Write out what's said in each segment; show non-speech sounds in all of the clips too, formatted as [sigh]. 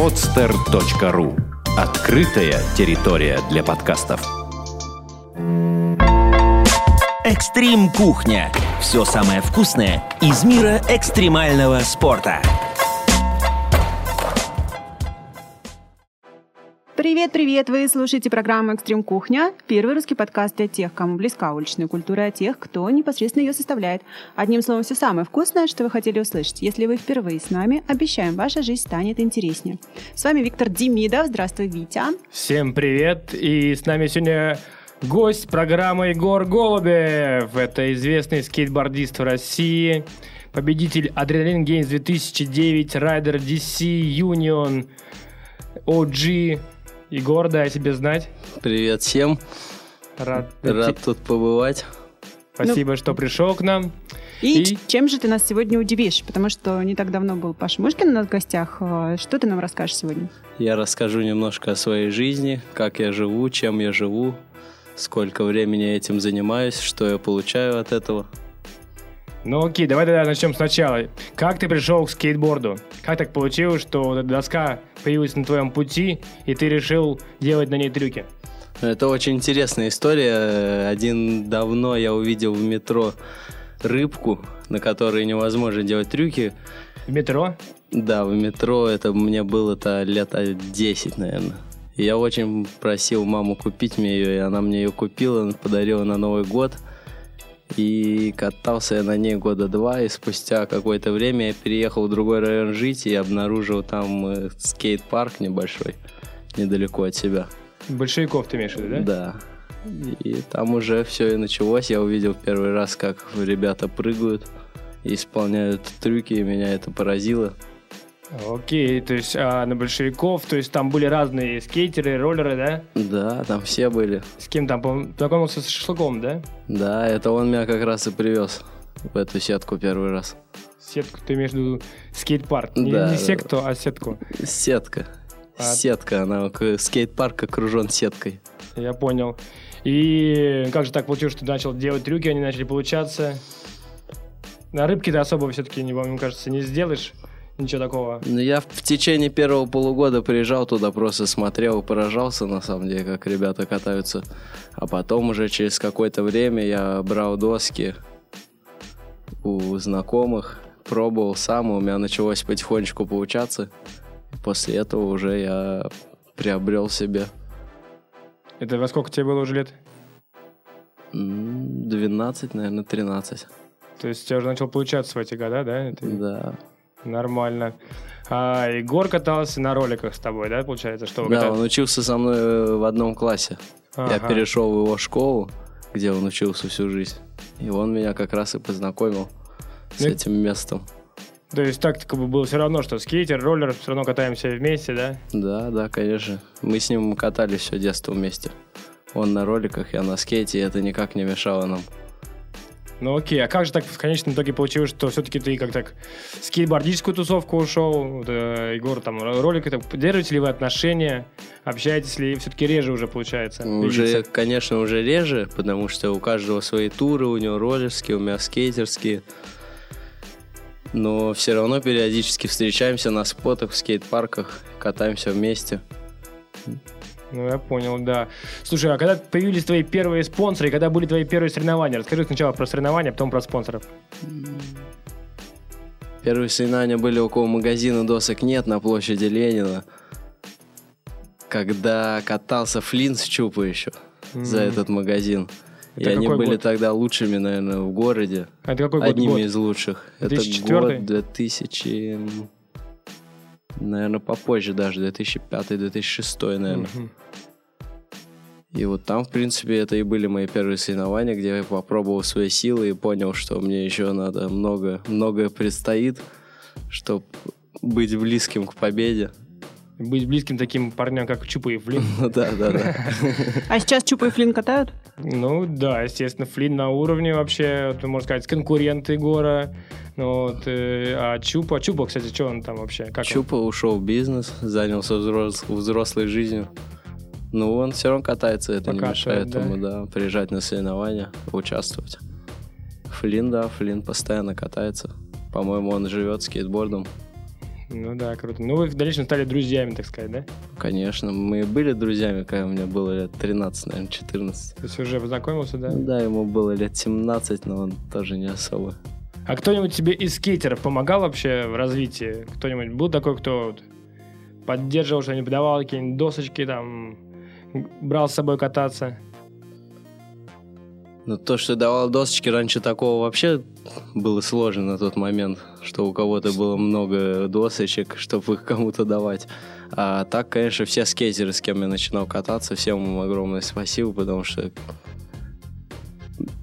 podster.ru Открытая территория для подкастов. Экстрим кухня. Все самое вкусное из мира экстремального спорта. Привет-привет! Вы слушаете программу «Экстрим Кухня», первый русский подкаст для тех, кому близка уличная культура, а тех, кто непосредственно ее составляет. Одним словом, все самое вкусное, что вы хотели услышать. Если вы впервые с нами, обещаем, ваша жизнь станет интереснее. С вами Виктор Демидов. Здравствуй, Витя. Всем привет! И с нами сегодня гость программы Егор Голубев. Это известный скейтбордист в России, победитель Адреналин Games 2009, райдер DC Union, OG, Егор, дай о себе знать. Привет всем. Рад, Рад тут побывать. Спасибо, что пришел к нам. И, И- чем же ты нас сегодня удивишь? Потому что не так давно был Паша Мышкин у нас в гостях. Э, Что ты нам расскажешь сегодня? Я расскажу немножко о своей жизни, как я живу, чем я живу, сколько времени я этим занимаюсь, что я получаю от этого. Ну окей, давай тогда начнем сначала. Как ты пришел к скейтборду? Как так получилось, что доска появилась на твоем пути, и ты решил делать на ней трюки? Это очень интересная история. Один давно я увидел в метро рыбку, на которой невозможно делать трюки. В метро? Да, в метро это мне было-то лет 10, наверное. Я очень просил маму купить мне ее, и она мне ее купила, подарила на Новый год. И катался я на ней года два, и спустя какое-то время я переехал в другой район жить и обнаружил там э, скейт-парк небольшой, недалеко от себя. Большевиков ты имеешь в виду, да? Да. И там уже все и началось. Я увидел первый раз, как ребята прыгают и исполняют трюки, и меня это поразило. Окей, то есть а, на большевиков, то есть там были разные скейтеры, роллеры, да? Да, там все были. С кем там, познакомился с шашлыком, да? Да, это он меня как раз и привез в эту сетку первый раз. Сетку, ты виду скейт-парк. Не, Да, не да. секту, а сетку. Сетка. А- Сетка, она скейт-парк окружен сеткой. Я понял. И как же так получилось, что ты начал делать трюки, они начали получаться? На рыбке ты особо все-таки, не, мне кажется, не сделаешь ничего такого. Ну, я в течение первого полугода приезжал туда, просто смотрел и поражался, на самом деле, как ребята катаются. А потом уже через какое-то время я брал доски у знакомых, пробовал сам, у меня началось потихонечку получаться. После этого уже я приобрел себе Это во сколько тебе было уже лет? м, 12, наверное, 13. То есть у тебя уже начал получаться в эти года, да? Это Да. Нормально. А Егор катался на роликах с тобой, да, получается? Что Да, катались? он учился со мной э, в одном классе. Я Ага. перешел в его школу, где он учился всю жизнь. И он меня как раз и познакомил с Ну, этим местом. То есть так как бы было все равно, что скейтер, роллер, все равно катаемся вместе, да? Да, да, конечно. Мы с ним катались все детство вместе. Он на роликах, я на скейте, и это никак не мешало нам. Ну окей, а как же так в конечном итоге получилось, что все-таки ты как так скейтбордическую тусовку ушел, вот, э, Егор, там, ролик, это, поддерживаете ли вы отношения, общаетесь ли, все-таки реже уже получается? Уже, видеться? конечно, уже реже, потому что у каждого свои туры, у него роллерские, у меня скейтерские. Но все равно периодически встречаемся на спотах в скейт-парках, катаемся вместе. Ну, я понял, да. Слушай, а когда появились твои первые спонсоры, и когда были твои первые соревнования? Расскажи сначала про соревнования, а потом про спонсоров. Первые соревнования были около магазина досок «Нет» на площади Ленина. Когда катался Флинн с Чупа еще за М. этот магазин. И Это они какой были год? тогда лучшими, наверное, в городе. А это какой год? Одними год? из лучших. 2004? Это год 2000... Наверное, попозже даже, 2005-2006, наверное. Мгм. И вот там, в принципе, это и были мои первые соревнования, где я попробовал свои силы и понял, что мне еще надо много, многое предстоит, чтобы быть близким к победе. Быть близким таким парням, как Чупа и Флинн. [laughs] Ну да, да, да. А сейчас Чупа и Флинн катают? Ну да, естественно, Флинн на уровне вообще, можно сказать, конкурент Егора. Ну, вот, э, а Чупа, Чупа, кстати, что он там вообще? Как он? Чупа ушел в бизнес, занялся взрос- взрослой жизнью. Ну, он все равно катается, это не Пока мешает что, да. ему, да, приезжать на соревнования, участвовать. Флинн, да, Флинн постоянно катается. По-моему, он живет скейтбордом. Ну да, круто. Ну вы в дальнейшем стали друзьями, так сказать, да? Конечно, мы были друзьями, когда мне было лет 13, наверное, 14. То есть уже познакомился, да? Да, ему было лет 17, но он тоже не особо. А кто-нибудь тебе из скейтеров помогал вообще в развитии? Кто-нибудь был такой, кто поддерживал что-нибудь, давал какие-нибудь досочки, там, брал с собой кататься? Но то, что давал досочки, раньше такого вообще было сложно на тот момент, что у кого-то было много досочек, чтобы их кому-то давать. А так, конечно, все скейтеры, с кем я начинал кататься, всем им огромное спасибо, потому что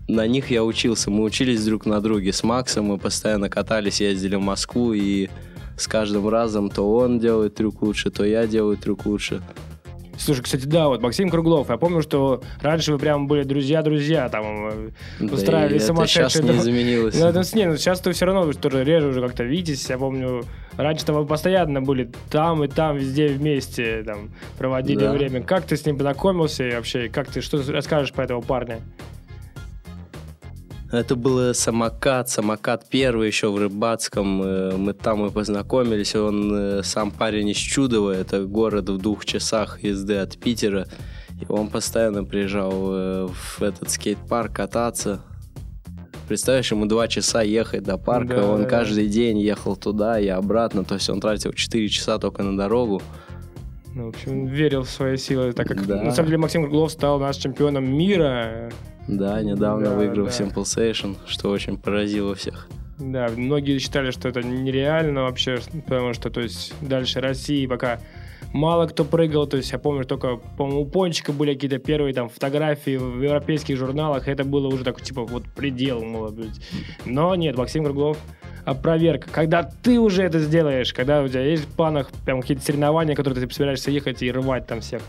на них я учился. Мы учились друг на друге. С Максом мы постоянно катались, ездили в Москву, и с каждым разом то он делает трюк лучше, то я делаю трюк лучше. Слушай, кстати, да, вот Максим Круглов, я помню, что раньше вы прям были друзья-друзья, там э, Да устраивали и это сумасшедшие... сейчас не дра- изменилось. Ну, это, не, ну, сейчас ты все равно тоже реже уже как-то видитесь. Я помню, раньше-то вы постоянно были там и там, везде вместе, там, проводили Да. время. Как ты с ним познакомился и вообще, как ты, что расскажешь про этого парня? Это был самокат, самокат первый еще в Рыбацком. Э, Мы там и познакомились. Он э, сам парень из Чудова, это город в двух часах езды от Питера. И он постоянно приезжал э, в этот скейт-парк кататься. Представляешь, ему два часа ехать до парка, Да, он да. каждый день ехал туда и обратно, то есть он тратил 4 часа только на дорогу. Ну, в общем, верил в свои силы, так как, Да. на самом деле, Максим Круглов стал наш чемпионом мира. Да, недавно Да, выиграл да. Simple Station, что очень поразило всех. Да, многие считали, что это нереально вообще, потому что, то есть, дальше России пока мало кто прыгал, то есть я помню, только, по-моему, у Пончика были какие-то первые там фотографии в европейских журналах, это было уже такой, типа, вот предел, может быть. Но нет, Максим Круглов опроверг. Когда ты уже это сделаешь, когда у тебя есть в планах прям какие-то соревнования, которые ты собираешься ехать и рвать там всех.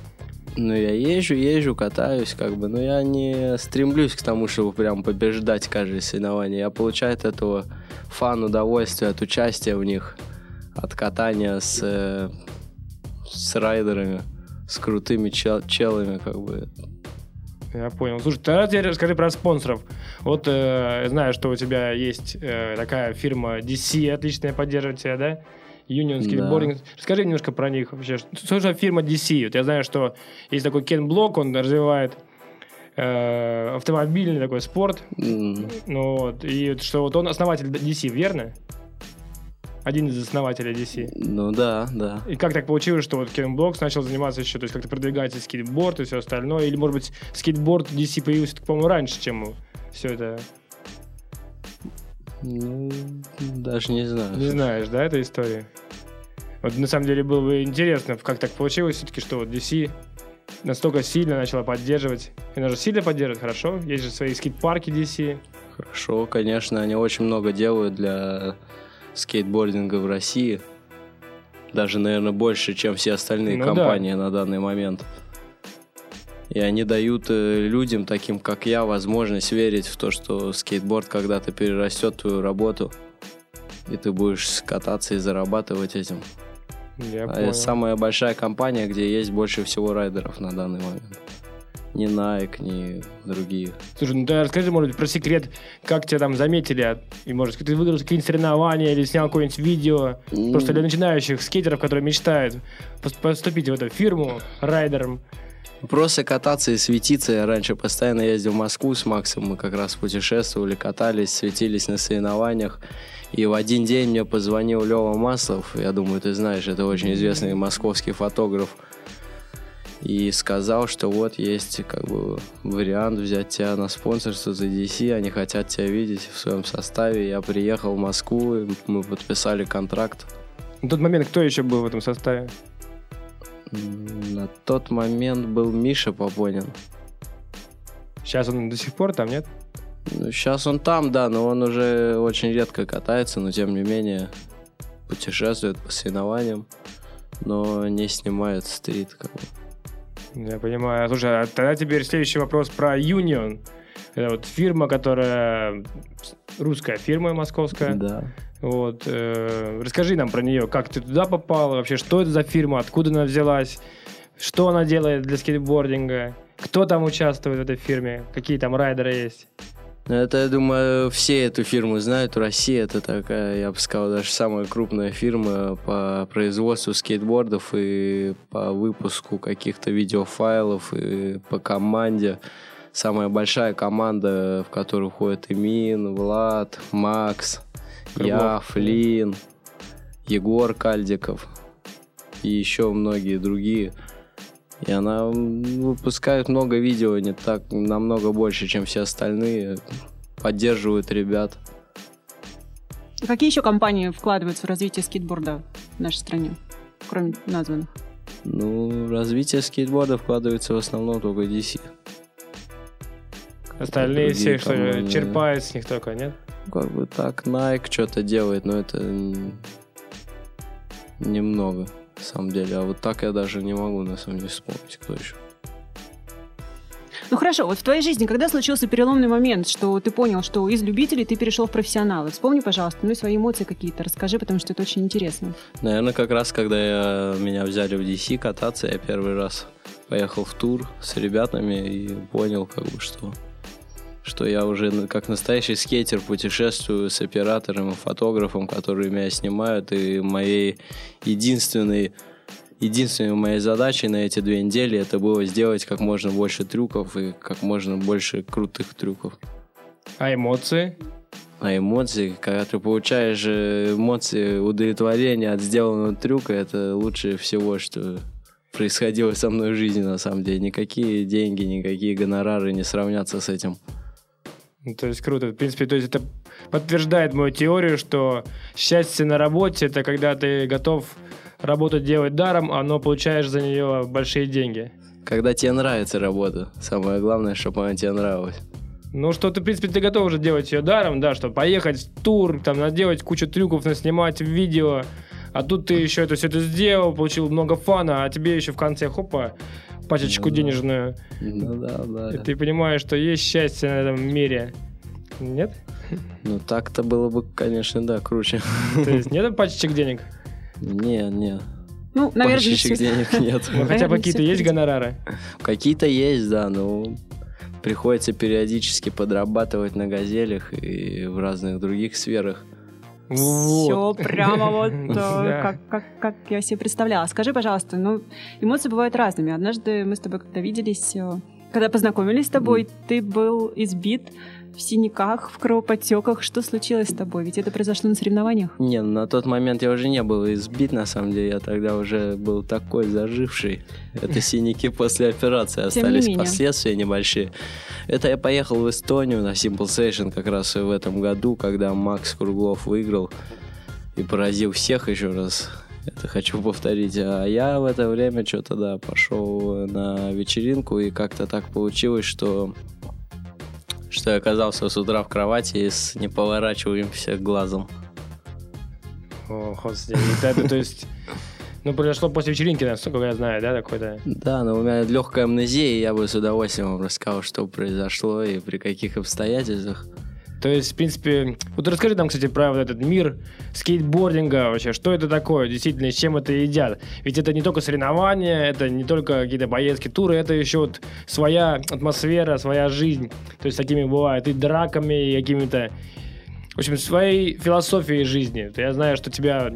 Ну, я езжу, езжу, катаюсь, как бы, но я не стремлюсь к тому, чтобы прям побеждать каждое соревнование. Я получаю от этого фан, удовольствие от участия в них, от катания с, э, с райдерами, с крутыми чел- челами, как бы. Я понял. Слушай, тогда теперь расскажи про спонсоров. Вот э, знаю, что у тебя есть э, такая фирма DC, отличная поддерживает тебя, да? Union Skateboarding. Расскажи немножко про них вообще. Что за фирма DC? Вот я знаю, что есть такой Кен Блок, он развивает э, автомобильный такой спорт. м, Ну, вот, и что вот он основатель DC, верно? Один из основателей DC. Ну да, да. И как так получилось, что вот Кен Блокс начал заниматься еще, то есть как-то продвигать и скейтборд и все остальное? Или, может быть, скейтборд DC появился, по-моему, раньше, чем все это? Ну, даже не знаю. Не знаешь, да, этой истории? Вот на самом деле было бы интересно, как так получилось все-таки, что вот DC настолько сильно начала поддерживать. И она же сильно поддерживает, хорошо? Есть же свои скейт-парки DC. Хорошо, конечно, они очень много делают для скейтбординга в России. Даже, наверное, больше, чем все остальные Ну да. компании на данный момент. И они дают э, людям, таким как я, возможность верить в то, что скейтборд когда-то перерастет твою работу, и ты будешь кататься и зарабатывать этим. Я А понял. это самая большая компания, где есть больше всего райдеров на данный момент. Ни Nike, ни другие. Слушай, ну ты расскажи, может быть, про секрет, как тебя там заметили, а- и, может, ты выиграл какие-нибудь соревнования или снял какое-нибудь видео, просто для начинающих скейтеров, которые мечтают пос- поступить в эту фирму райдером. Просто кататься и светиться. Я раньше постоянно ездил в Москву с Максом. Мы как раз путешествовали, катались, светились на соревнованиях. И в один день мне позвонил Лева Маслов. Я думаю, ты знаешь, это очень известный московский фотограф. И сказал, что вот есть как бы вариант взять тебя на спонсорство за DC. Они хотят тебя видеть в своем составе. Я приехал в Москву, мы подписали контракт. На тот момент кто еще был в этом составе? На тот момент был Миша Попонин. Сейчас он до сих пор там, нет? Ну, сейчас он там, да, но он уже очень редко катается, но тем не менее путешествует по соревнованиям, но не снимает стрит. Как бы. Я понимаю. Слушай, а тогда теперь следующий вопрос про Union. Это вот фирма, которая русская фирма московская. Да. Вот, э, расскажи нам про нее, как ты туда попал, вообще, что это за фирма, откуда она взялась, что она делает для скейтбординга, кто там участвует в этой фирме, какие там райдеры есть. Это, я думаю, все эту фирму знают. Россия это такая, я бы сказал, даже самая крупная фирма по производству скейтбордов и по выпуску каких-то видеофайлов и по команде. Самая большая команда, в которую входят Имин, Влад, Макс, я, Флин, Егор Кальдиков и еще многие другие. И она выпускает много видео, не так, намного больше, чем все остальные. Поддерживают ребят. А Какие еще компании вкладываются в развитие скейтборда в нашей стране, кроме названных? Ну, развитие скейтборда вкладывается в основном только DC. Остальные другие все, что команды. черпают с них только, нет? Как бы так, Nike что-то делает, но это немного, на самом деле. А вот так я даже не могу, на самом деле, вспомнить, кто еще. Ну хорошо, вот в твоей жизни, когда случился переломный момент, что ты понял, что из любителей ты перешел в профессионалы? Вспомни, пожалуйста, ну и свои эмоции какие-то расскажи, потому что это очень интересно. Наверное, как раз, когда я, меня взяли в DC кататься, я первый раз поехал в тур с ребятами и понял, как бы, что, что я уже как настоящий скейтер путешествую с оператором и фотографом, которые меня снимают, и моей единственной Единственной моей задачей на эти две недели это было сделать как можно больше трюков и как можно больше крутых трюков. А эмоции? А эмоции, когда ты получаешь э, эмоции удовлетворения от сделанного трюка, это лучше всего, что происходило со мной в жизни, на самом деле. Никакие деньги, никакие гонорары не сравнятся с этим. Ну, То есть круто. В принципе, то есть это подтверждает мою теорию, что счастье на работе это когда ты готов работу делать даром, а но получаешь за нее большие деньги. Когда тебе нравится работа, самое главное, чтобы она тебе нравилась. Ну, что ты, в принципе, ты готов уже делать ее даром, да, чтобы поехать в тур, там, наделать кучу трюков, наснимать видео, а тут ты еще это все это сделал, получил много фана, а тебе еще в конце, хопа, пачечку Ну денежную. Ну да, да. И ты понимаешь, что есть счастье на этом мире. Нет? Ну так-то было бы, конечно, да, круче. То есть нет пачечек денег? Не, не. Ну, наверное, Пачечек всё- денег [laughs] нет. Ну, хотя бы какие-то есть впереди. гонорары? Какие-то есть, да, но приходится периодически подрабатывать на газелях и в разных других сферах. Все Вот. прямо вот э, [laughs] Да. как, как, как я себе представляла. Скажи, пожалуйста, ну, эмоции бывают разными. Однажды мы с тобой когда виделись, э, когда познакомились с тобой, ты был избит в синяках, в кровоподтеках. Что случилось с тобой? Ведь это произошло на соревнованиях. Не, на тот момент я уже не был избит, на самом деле. Я тогда уже был такой заживший. Это синяки после операции. Остались последствия небольшие. Это я поехал в Эстонию на Simple Session как раз в этом году, когда Макс Круглов выиграл и поразил всех еще раз. Это хочу повторить. А я в это время что-то, да, пошел на вечеринку, и как-то так получилось, что что я оказался с утра в кровати с неповорачиваемся глазом. О, господи, это, то есть... Ну, произошло после вечеринки, насколько я знаю, да, такой-то? Да, но у меня легкая амнезия, и я бы с удовольствием вам рассказал, что произошло и при каких обстоятельствах. То есть, в принципе, вот расскажи нам, кстати, про вот этот мир скейтбординга вообще. Что это такое, действительно, с чем это едят? Ведь это не только соревнования, это не только какие-то поездки, туры, это еще вот своя атмосфера, своя жизнь. То есть, такими бывает и драками, и какими-то... В общем, своей философией жизни. Я знаю, что тебя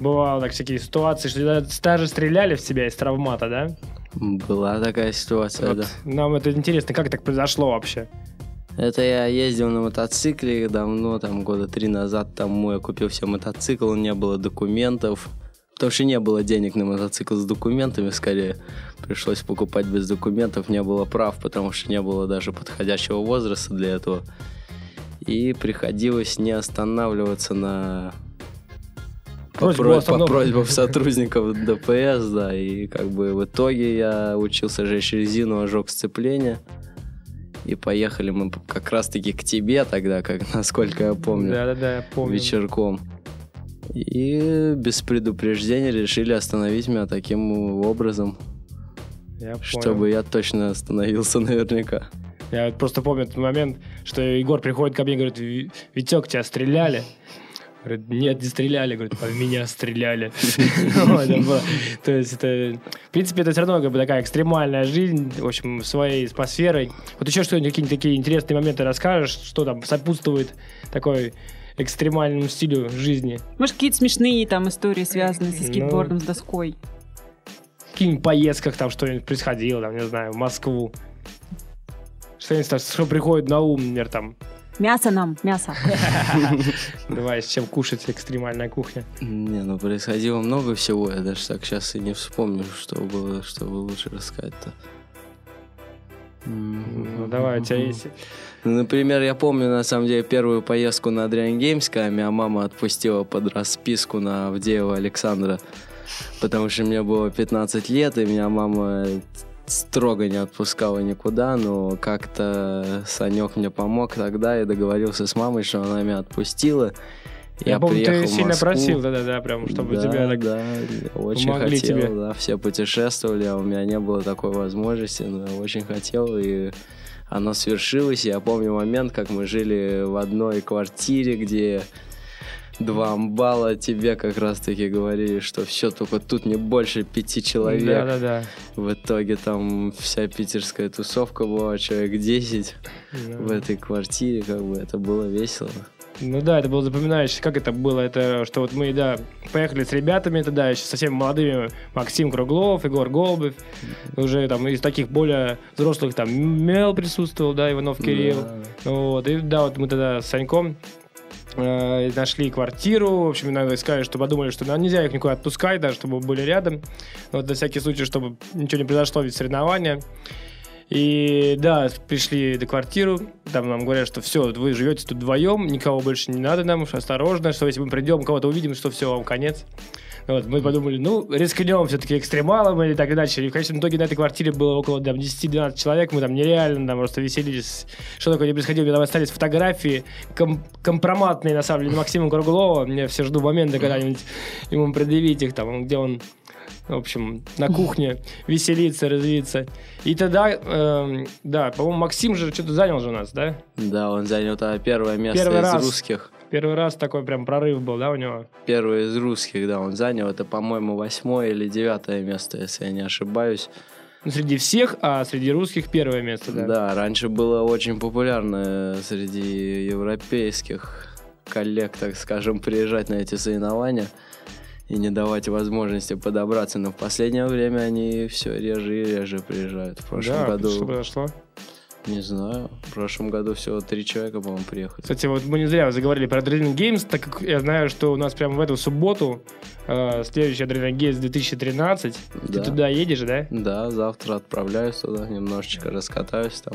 бывало так всякие ситуации, что тебя даже стреляли в себя из травмата, да? Была такая ситуация, Вот да. нам это интересно, как так произошло вообще? Это я ездил на мотоцикле давно, там года три назад тому я купил себе мотоцикл, не было документов. Потому что не было денег на мотоцикл с документами, скорее. Пришлось покупать без документов, не было прав, потому что не было даже подходящего возраста для этого. И приходилось не останавливаться на по, про- по просьбам сотрудников ДПС, да, и как бы в итоге я учился жечь резину, ожег сцепление. И поехали мы как раз-таки к тебе тогда, как [laughs] насколько я помню, Да-да-да, я помню. вечерком. И без предупреждения решили остановить меня таким образом, Я понял. чтобы я точно остановился [laughs] наверняка. Я просто помню тот момент, что Егор приходит ко мне и говорит, «Ви- Витек, тебя стреляли. Говорит, нет, не стреляли. Говорит, по меня стреляли. [laughs] То есть это... В принципе, это все равно как бы такая экстремальная жизнь, в общем, своей атмосферой. Вот еще что-нибудь, какие-нибудь такие интересные моменты расскажешь, что там сопутствует такой экстремальному стилю жизни? Может, какие-то смешные там истории, связанные со Ну. скейтбордом, с доской? В каких-нибудь поездках там что-нибудь происходило, там, не знаю, в Москву. Что-нибудь, что приходит на ум, например, там, Мясо нам, мясо. [laughs] давай, с чем кушать экстремальная кухня. Не, ну происходило много всего, я даже так сейчас и не вспомню, что было, чтобы лучше рассказать-то. Ну, давай, у тебя есть... Например, я помню, на самом деле, первую поездку на Adrian Games, когда меня мама отпустила под расписку на Авдеева Александра, потому что мне было 15 лет, и меня мама строго не отпускала никуда, но как-то Санек мне помог тогда и договорился с мамой, что она меня отпустила. Я, помню, приехал ты сильно просил, да-да-да, прям, чтобы да, тебя так... да, я очень помогли хотел, тебе. да, все путешествовали, а у меня не было такой возможности, но я очень хотел, и оно свершилось. Я помню момент, как мы жили в одной квартире, где два амбала тебе как раз-таки говорили, что все, только тут не больше пяти человек. Да-да-да. В итоге там вся питерская тусовка была, человек 10 в этой квартире, как бы это было весело. Ну да, это было запоминающее. Как это было? Это что вот мы, да, поехали с ребятами тогда, еще совсем молодыми, Максим Круглов, Егор Голубев, уже там из таких более взрослых там Мел присутствовал, да, Иванов Кирилл. Да. Вот, и да, вот мы тогда с Саньком э, нашли квартиру, в общем, иногда сказали, что подумали, что ну, нельзя их никуда отпускать, даже чтобы были рядом, вот на всякий случай, чтобы ничего не произошло, ведь соревнования. И да, пришли до квартиру, там нам говорят, что все, вы живете тут вдвоем, никого больше не надо нам, осторожно, что если мы придем, кого-то увидим, что все, вам конец. Вот, мы подумали, ну, рискнем все-таки экстремалом или так и дальше. И в конечном итоге на этой квартире было около там, 10-12 человек, мы там нереально там просто веселились. Что такое не происходило, там остались фотографии ком- компроматные, на самом деле, Максима Круглова. Я все жду момента, когда-нибудь ему предъявить их там, где он в общем, на кухне веселиться, развиться. И тогда, эм, да, по-моему, Максим же что-то занял же у нас, да? Да, он занял тогда первое место Первый из раз. русских. Первый раз такой прям прорыв был, да, у него? Первый из русских, да, он занял. Это, по-моему, восьмое или девятое место, если я не ошибаюсь. Ну, среди всех, а среди русских первое место, да. Да, раньше было очень популярно среди европейских коллег, так скажем, приезжать на эти соревнования и не давать возможности подобраться. Но в последнее время они все реже и реже приезжают. В прошлом Да, году, что произошло? Не знаю, в прошлом году всего три человека, по-моему, приехали. Кстати, вот мы не зря заговорили про Adrenaline Games, так как я знаю, что у нас прямо в эту субботу э, следующий Adrenaline Games 2013. Ты Да. туда едешь, да? Да, завтра отправляюсь туда, немножечко раскатаюсь там.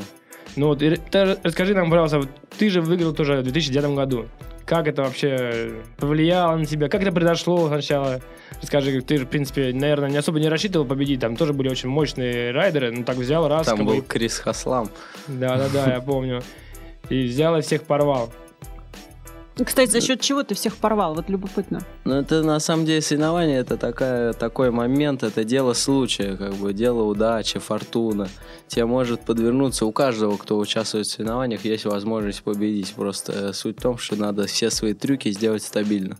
Ну вот, ты расскажи нам, пожалуйста, вот ты же выиграл тоже в 2009 году. Как это вообще повлияло на тебя? Как это произошло сначала? Расскажи, ты в принципе, наверное, не особо не рассчитывал победить. Там тоже были очень мощные райдеры. Ну, так взял раз. Там был Крис Хаслам. Да-да-да, я [laughs] помню. И взял и всех порвал. Кстати, за счет чего ты всех порвал? Вот любопытно. Ну, это на самом деле соревнование, это такая, такой момент, это дело случая, как бы, дело удачи, фортуна. Тебе может подвернуться, у каждого, кто участвует в соревнованиях, есть возможность победить. Просто э, суть в том, что надо все свои трюки сделать стабильно.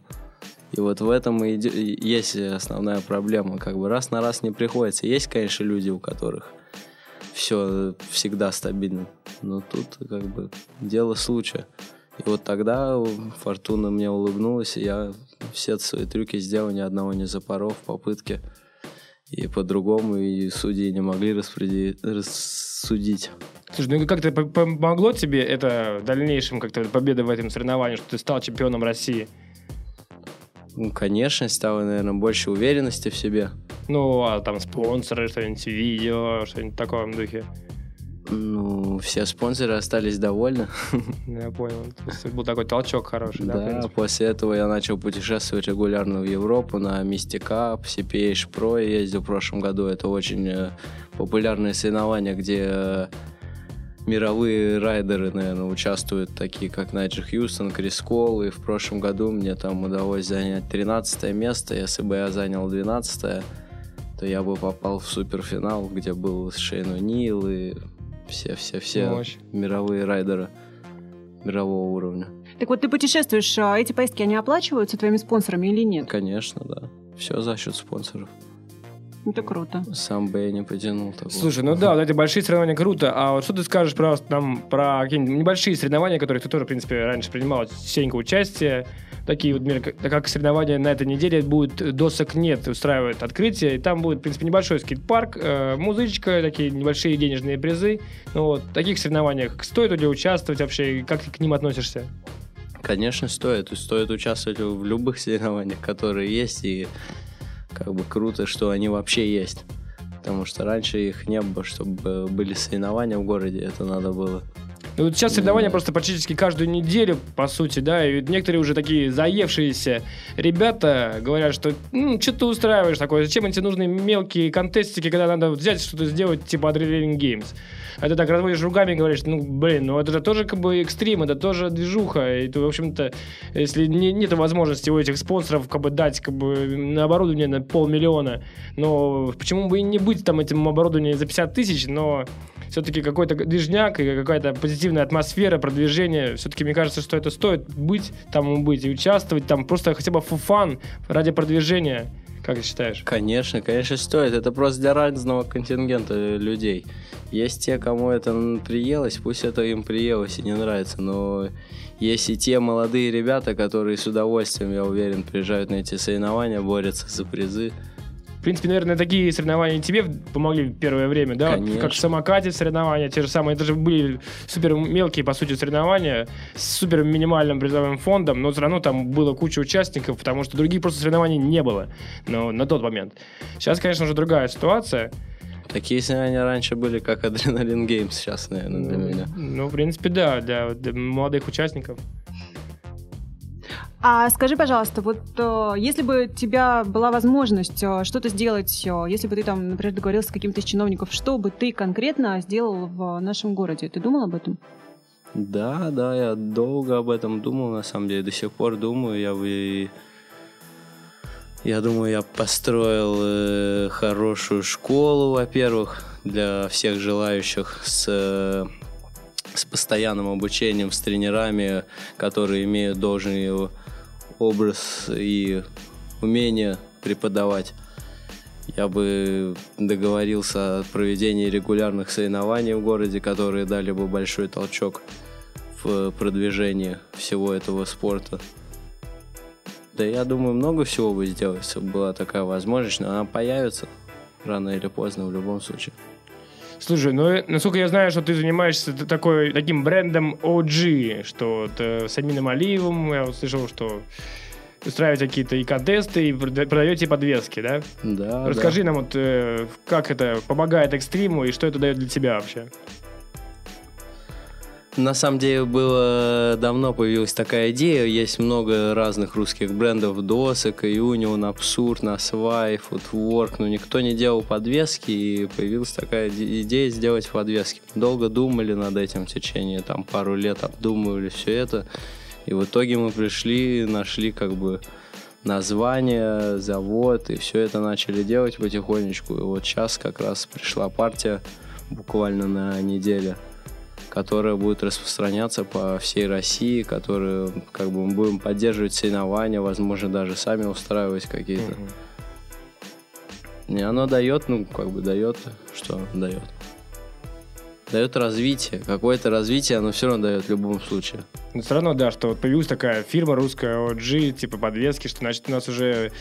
И вот в этом и есть основная проблема. Как бы раз на раз не приходится. Есть, конечно, люди, у которых все всегда стабильно. Но тут как бы дело случая. И вот тогда Фортуна мне улыбнулась, и я все свои трюки сделал, ни одного не запоров в попытке. И по-другому, и судьи не могли распреди- рассудить. Слушай, ну как-то по- помогло тебе это в дальнейшем как-то победа в этом соревновании, что ты стал чемпионом России? Ну, конечно, стало, наверное, больше уверенности в себе. Ну, а там спонсоры, что-нибудь, видео, что-нибудь в таком духе. Ну, все спонсоры остались довольны. [laughs] Я понял. То есть был такой толчок хороший, да, Да, после этого я начал путешествовать регулярно в Европу на Mystic Cup, CPH Pro я ездил в прошлом году. Это очень э, популярные соревнования, где э, мировые райдеры, наверное, участвуют, такие как Найджи Хьюстон, Крис Кол. И в прошлом году мне там удалось занять 13 место. Если бы я занял 12 то я бы попал в суперфинал, где был Шейн Нил и все-все-все Мощь. мировые райдеры. мирового уровня. Так вот, ты путешествуешь, а эти поездки, они оплачиваются твоими спонсорами или нет? Конечно, да. Все за счет спонсоров. Это круто. Сам бы я не потянул такого. Слушай, ну да, вот эти большие соревнования круто. А вот что ты скажешь про, нам, про какие-нибудь небольшие соревнования, в которых ты тоже, в принципе, раньше принимал частенько участие? Такие вот, например, как, соревнования на этой неделе будет досок нет, устраивает открытие. И там будет, в принципе, небольшой скейт-парк, э, музычка, такие небольшие денежные призы. Ну вот, в таких соревнованиях стоит ли участвовать вообще? Как ты к ним относишься? Конечно, стоит. И стоит участвовать в любых соревнованиях, которые есть. И как бы круто, что они вообще есть. Потому что раньше их не было, чтобы были соревнования в городе, это надо было. Вот сейчас соревнования просто практически каждую неделю, по сути, да, и некоторые уже такие заевшиеся ребята говорят, что ну, что ты устраиваешь такое, зачем эти нужны мелкие контестики, когда надо взять что-то сделать типа Adrenaline Games. А ты так разводишь руками и говоришь, ну, блин, ну это же тоже как бы экстрим, это тоже движуха, и ты, в общем-то, если не, нет возможности у этих спонсоров как бы дать как бы на оборудование на полмиллиона, но почему бы и не быть там этим оборудованием за 50 тысяч, но все-таки какой-то движняк и какая-то позитивная атмосфера, продвижение. Все-таки мне кажется, что это стоит быть, там быть и участвовать, там просто хотя бы фуфан ради продвижения. Как ты считаешь? Конечно, конечно, стоит. Это просто для разного контингента людей. Есть те, кому это приелось, пусть это им приелось и не нравится, но есть и те молодые ребята, которые с удовольствием, я уверен, приезжают на эти соревнования, борются за призы. В принципе, наверное, такие соревнования тебе помогли в первое время, да? Конечно. Как в самокате соревнования, те же самые. Это же были супер мелкие, по сути, соревнования с супер минимальным призовым фондом, но все равно там было куча участников, потому что других просто соревнований не было но, на тот момент. Сейчас, конечно, уже другая ситуация. Такие соревнования раньше были как Адреналин Геймс сейчас, наверное, для меня. Ну, в принципе, да, для, для молодых участников. А скажи, пожалуйста, вот э, если бы у тебя была возможность э, что-то сделать, э, если бы ты там, например, договорился с каким-то из чиновников, что бы ты конкретно сделал в нашем городе? Ты думал об этом? Да, да, я долго об этом думал, на самом деле, до сих пор думаю. Я бы, я думаю, я построил э, хорошую школу, во-первых, для всех желающих с с постоянным обучением, с тренерами, которые имеют должный образ и умение преподавать. Я бы договорился о проведении регулярных соревнований в городе, которые дали бы большой толчок в продвижении всего этого спорта. Да я думаю, много всего бы сделать, если бы была такая возможность, но она появится рано или поздно в любом случае. Слушай, ну, насколько я знаю, что ты занимаешься такой, таким брендом OG, что ты с Амином Алиевым, я услышал, что устраиваете какие-то и контесты, и продаете подвески, да? Да, Расскажи да. нам, вот, э, как это помогает экстриму и что это дает для тебя вообще? На самом деле было давно появилась такая идея. Есть много разных русских брендов досок, Union, Абсурд, Насвай, Footwork, но никто не делал подвески, и появилась такая идея сделать подвески. Долго думали над этим в течение там пару лет, обдумывали все это. И в итоге мы пришли, нашли как бы название, завод, и все это начали делать потихонечку. И вот сейчас как раз пришла партия буквально на неделю которая будет распространяться по всей России, которую как бы мы будем поддерживать соревнования, возможно, даже сами устраивать какие-то. И оно дает, ну, как бы дает, что дает. Дает развитие. Какое-то развитие оно все равно дает в любом случае. Но все равно, да, что вот появилась такая фирма русская OG, типа подвески, что значит у нас уже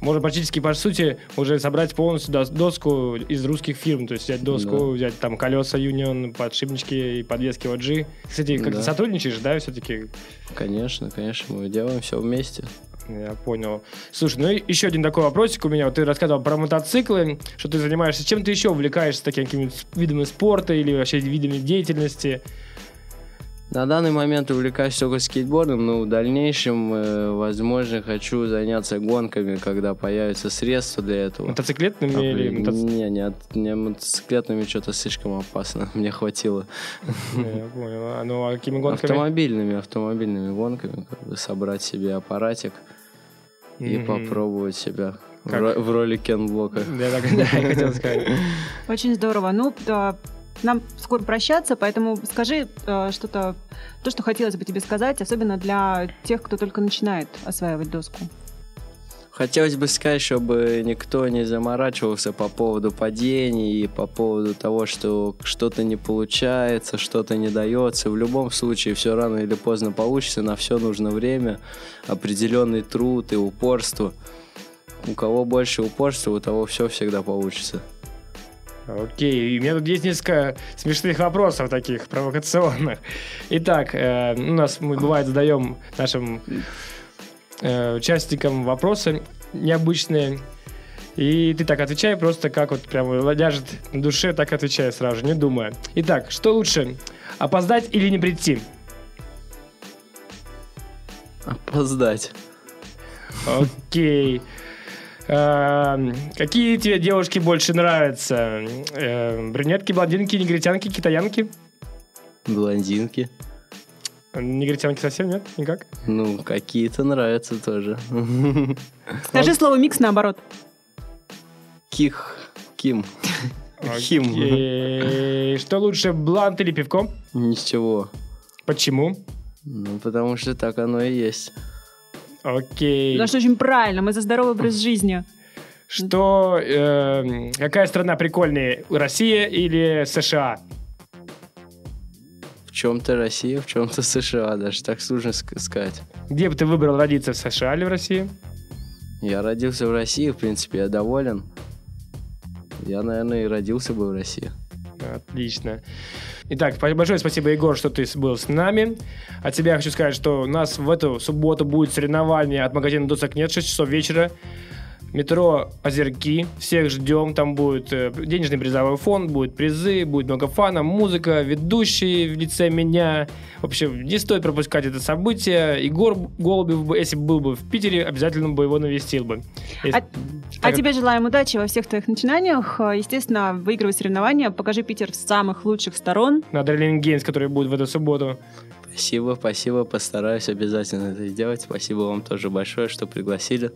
можно практически, по сути, уже собрать полностью доску из русских фирм. То есть взять доску, да. взять там колеса Union, подшипнички и подвески OG. Кстати, как да. ты сотрудничаешь, да, все-таки? Конечно, конечно, мы делаем все вместе. Я понял. Слушай, ну еще один такой вопросик у меня. Вот ты рассказывал про мотоциклы, что ты занимаешься. Чем ты еще увлекаешься такими видами спорта или вообще видами деятельности? На данный момент увлекаюсь только скейтбордом, но в дальнейшем, э, возможно, хочу заняться гонками, когда появятся средства для этого. Мотоциклетными а, или мотоцик... Не, не, не мотоциклетными что-то слишком опасно, [laughs] мне хватило. Я понял. А, ну, а какими гонками? Автомобильными, автомобильными гонками, как бы собрать себе аппаратик и попробовать себя. В, в роли Кен Блока. Да, так, [laughs] да, я хотел сказать. [laughs] Очень здорово. Ну, да, нам скоро прощаться, поэтому скажи э, что-то, то, что хотелось бы тебе сказать, особенно для тех, кто только начинает осваивать доску. Хотелось бы сказать, чтобы никто не заморачивался по поводу падений и по поводу того, что что-то не получается, что-то не дается. В любом случае, все рано или поздно получится, на все нужно время, определенный труд и упорство. У кого больше упорства, у того все всегда получится. Окей, и у меня тут есть несколько смешных вопросов таких, провокационных. Итак, э, у нас мы бывает задаем нашим э, участникам вопросы необычные. И ты так отвечай, просто как вот прям ляжет на душе, так отвечай сразу же, не думая. Итак, что лучше, опоздать или не прийти? Опоздать. Окей. Э, какие тебе девушки больше нравятся? Э, брюнетки, блондинки, негритянки, китаянки? Блондинки. Негритянки совсем нет? Никак? Ну, какие-то нравятся тоже. [laughs] Скажи слово микс наоборот. Ких. Ким. Хим. Что лучше, блант или пивко? Ничего. Почему? Ну, потому что так оно и есть. Окей. Потому что очень правильно, мы за здоровый образ жизни. Что, э, какая страна прикольнее, Россия или США? В чем-то Россия, в чем-то США, даже так сложно ск- сказать. Где бы ты выбрал родиться, в США или в России? Я родился в России, в принципе, я доволен. Я, наверное, и родился бы в России. Отлично. Итак, большое спасибо, Егор, что ты был с нами. От тебя хочу сказать, что у нас в эту субботу будет соревнование от магазина Досок Нет, 6 часов вечера. Метро Озерки. Всех ждем. Там будет э, денежный призовой фонд, будет призы, будет много фана, музыка, ведущий в лице меня. В общем, не стоит пропускать это событие. Егор Голубев, бы, если был бы в Питере, обязательно бы его навестил бы. Если- А, так а тебе желаем удачи во всех твоих начинаниях. Э, Естественно, выигрывай соревнования, покажи Питер с самых лучших сторон. на Адреналин Геймс, который будет в эту субботу. Спасибо, спасибо, постараюсь обязательно это сделать. Спасибо вам тоже большое, что пригласили.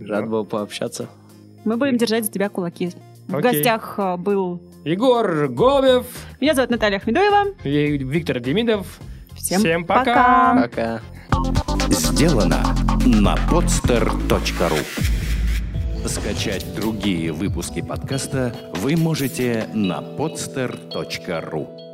Рад был пообщаться. Мы будем держать за тебя кулаки. В Окей. гостях э, был... Егор Голубев Меня зовут Наталья Ахмедуева. и Виктор Демидов. Всем, пока. Пока. Сделано на podster.ru Скачать другие выпуски подкаста вы можете на podster.ru